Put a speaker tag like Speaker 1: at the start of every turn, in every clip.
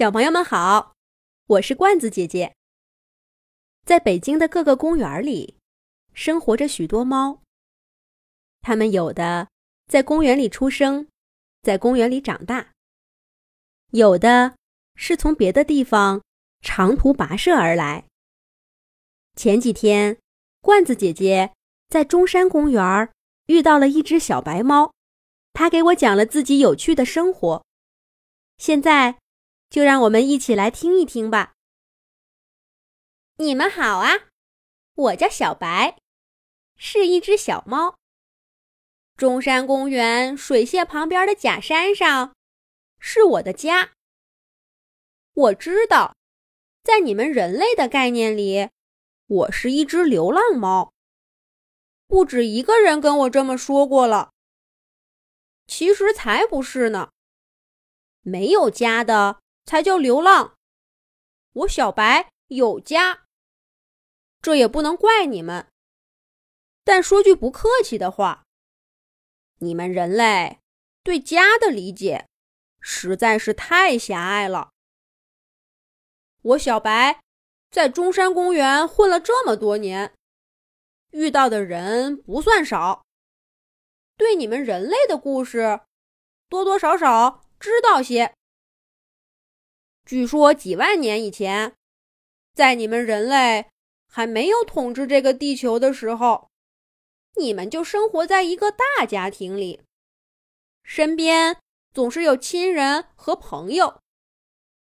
Speaker 1: 小朋友们好，我是罐子姐姐。在北京的各个公园里，生活着许多猫。它们有的在公园里出生，在公园里长大；有的是从别的地方长途跋涉而来。前几天，罐子姐姐在中山公园遇到了一只小白猫，它给我讲了自己有趣的生活。现在。就让我们一起来听一听吧。你们好啊，我叫小白，是一只小猫。中山公园水榭旁边的假山上是我的家。我知道，在你们人类的概念里，我是一只流浪猫。不止一个人跟我这么说过了。其实才不是呢，没有家的。才叫流浪。我小白有家，这也不能怪你们。但说句不客气的话，你们人类对家的理解实在是太狭隘了。我小白在中山公园混了这么多年，遇到的人不算少，对你们人类的故事多多少少知道些。据说几万年以前，在你们人类还没有统治这个地球的时候，你们就生活在一个大家庭里，身边总是有亲人和朋友，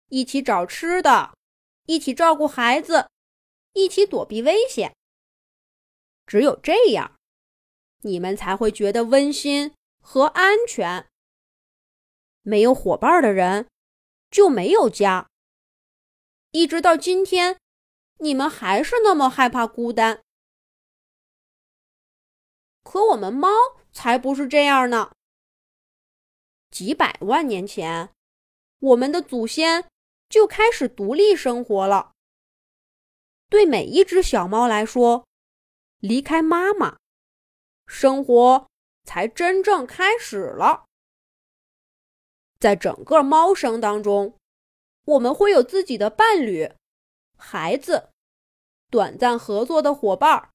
Speaker 1: 一起找吃的，一起照顾孩子，一起躲避危险。只有这样，你们才会觉得温馨和安全。没有伙伴的人。就没有家。一直到今天，你们还是那么害怕孤单。可我们猫才不是这样呢。几百万年前，我们的祖先就开始独立生活了。对每一只小猫来说，离开妈妈，生活才真正开始了。在整个猫生当中，我们会有自己的伴侣、孩子、短暂合作的伙伴，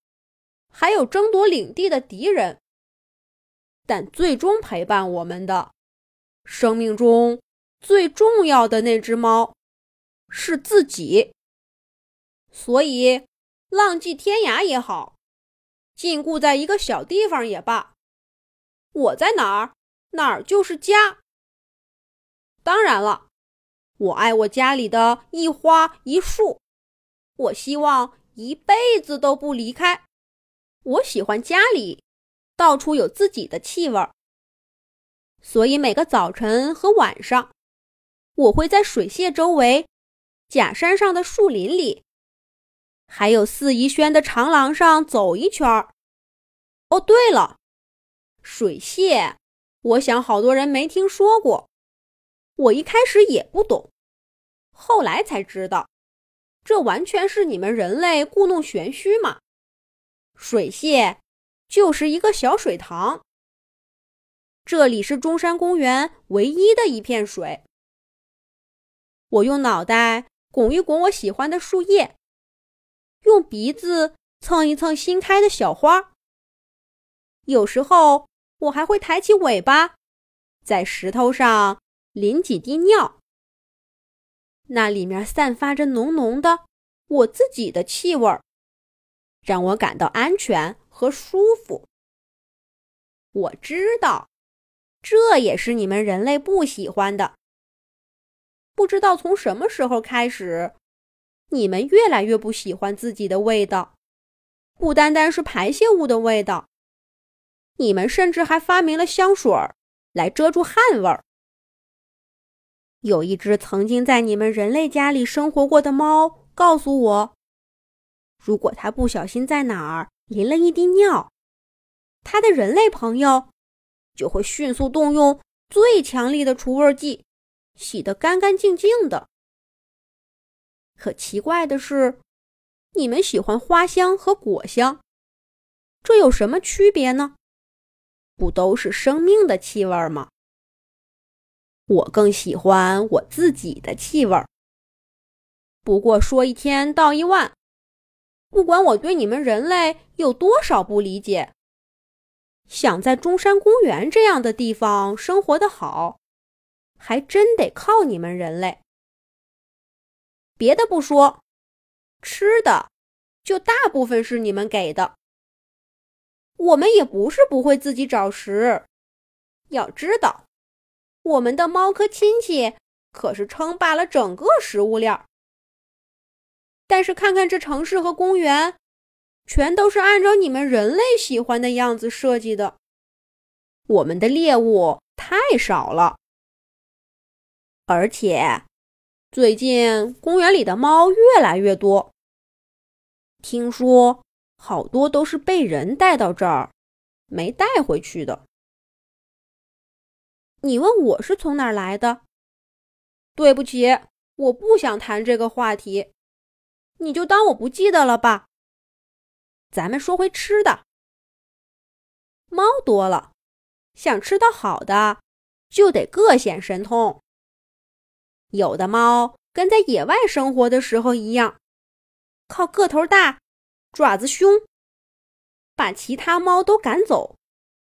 Speaker 1: 还有争夺领地的敌人。但最终陪伴我们的，生命中最重要的那只猫，是自己。所以，浪迹天涯也好，禁锢在一个小地方也罢，我在哪儿，哪儿就是家。当然了，我爱我家里的一花一树，我希望一辈子都不离开。我喜欢家里到处有自己的气味儿，所以每个早晨和晚上，我会在水榭周围、假山上的树林里，还有四宜轩的长廊上走一圈儿。哦，对了，水榭，我想好多人没听说过。我一开始也不懂，后来才知道，这完全是你们人类故弄玄虚嘛。水榭就是一个小水塘，这里是中山公园唯一的一片水。我用脑袋拱一拱我喜欢的树叶，用鼻子蹭一蹭新开的小花。有时候我还会抬起尾巴，在石头上。淋几滴尿，那里面散发着浓浓的我自己的气味儿，让我感到安全和舒服。我知道，这也是你们人类不喜欢的。不知道从什么时候开始，你们越来越不喜欢自己的味道，不单单是排泄物的味道，你们甚至还发明了香水儿来遮住汗味儿。有一只曾经在你们人类家里生活过的猫告诉我，如果它不小心在哪儿淋了一滴尿，它的人类朋友就会迅速动用最强力的除味剂，洗得干干净净的。可奇怪的是，你们喜欢花香和果香，这有什么区别呢？不都是生命的气味吗？我更喜欢我自己的气味儿。不过说一天道一万，不管我对你们人类有多少不理解，想在中山公园这样的地方生活的好，还真得靠你们人类。别的不说，吃的就大部分是你们给的。我们也不是不会自己找食，要知道，我们的猫科亲戚可是称霸了整个食物链。但是看看这城市和公园，全都是按照你们人类喜欢的样子设计的。我们的猎物太少了，而且最近公园里的猫越来越多。听说。好多都是被人带到这儿，没带回去的。你问我是从哪儿来的？对不起，我不想谈这个话题，你就当我不记得了吧。咱们说回吃的，猫多了，想吃到好的，就得各显神通。有的猫跟在野外生活的时候一样，靠个头大。爪子凶，把其他猫都赶走，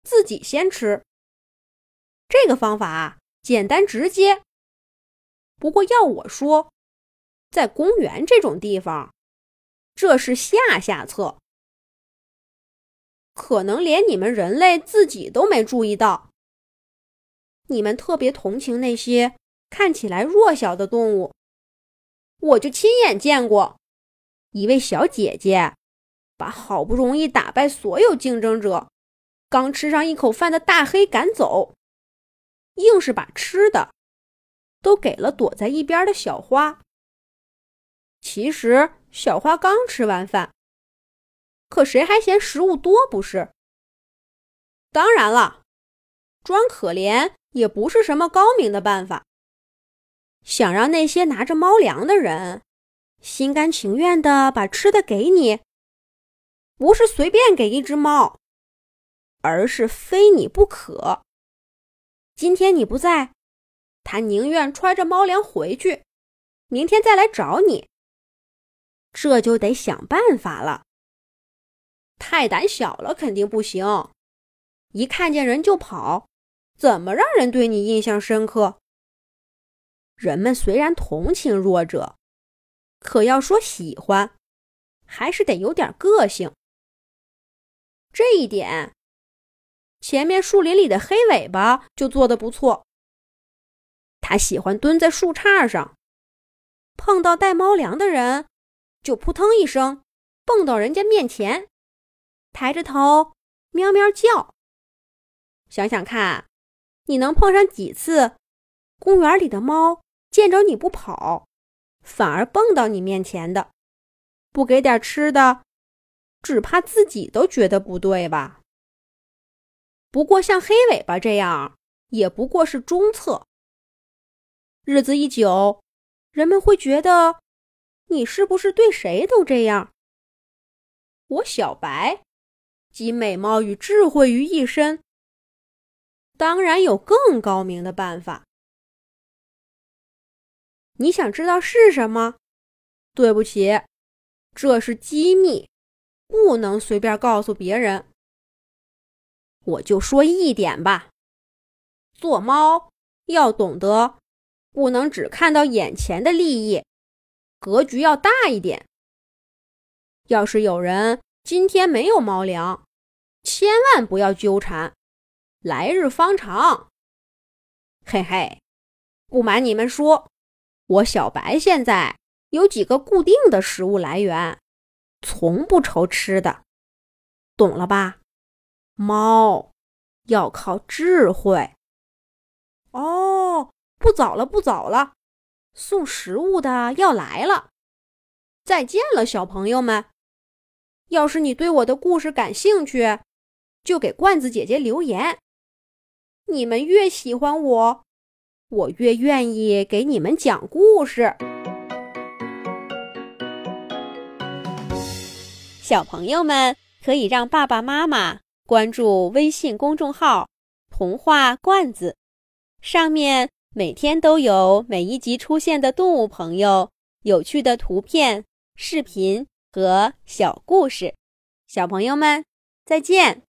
Speaker 1: 自己先吃。这个方法简单直接。不过要我说，在公园这种地方，这是下下策，可能连你们人类自己都没注意到。你们特别同情那些看起来弱小的动物，我就亲眼见过一位小姐姐。把好不容易打败所有竞争者、刚吃上一口饭的大黑赶走，硬是把吃的都给了躲在一边的小花。其实小花刚吃完饭，可谁还嫌食物多不是？当然了，装可怜也不是什么高明的办法。想让那些拿着猫粮的人心甘情愿的把吃的给你。不是随便给一只猫，而是非你不可。今天你不在，他宁愿揣着猫粮回去，明天再来找你。这就得想办法了。太胆小了肯定不行，一看见人就跑，怎么让人对你印象深刻？人们虽然同情弱者，可要说喜欢，还是得有点个性。这一点，前面树林里的黑尾巴就做得不错。他喜欢蹲在树杈上，碰到带猫粮的人，就扑腾一声蹦到人家面前，抬着头喵喵叫。想想看，你能碰上几次，公园里的猫见着你不跑，反而蹦到你面前的，不给点吃的？只怕自己都觉得不对吧？不过像黑尾巴这样，也不过是中策。日子一久，人们会觉得你是不是对谁都这样？我小白集美貌与智慧于一身，当然有更高明的办法。你想知道是什么？对不起，这是机密。不能随便告诉别人。我就说一点吧，做猫要懂得，不能只看到眼前的利益，格局要大一点。要是有人今天没有猫粮，千万不要纠缠，来日方长。嘿嘿，不瞒你们说，我小白现在有几个固定的食物来源。从不愁吃的，懂了吧？猫要靠智慧。哦，不早了，不早了，送食物的要来了。再见了，小朋友们。要是你对我的故事感兴趣，就给罐子姐姐留言。你们越喜欢我，我越愿意给你们讲故事。小朋友们可以让爸爸妈妈关注微信公众号“童话罐子”，上面每天都有每一集出现的动物朋友，有趣的图片、视频和小故事。小朋友们，再见。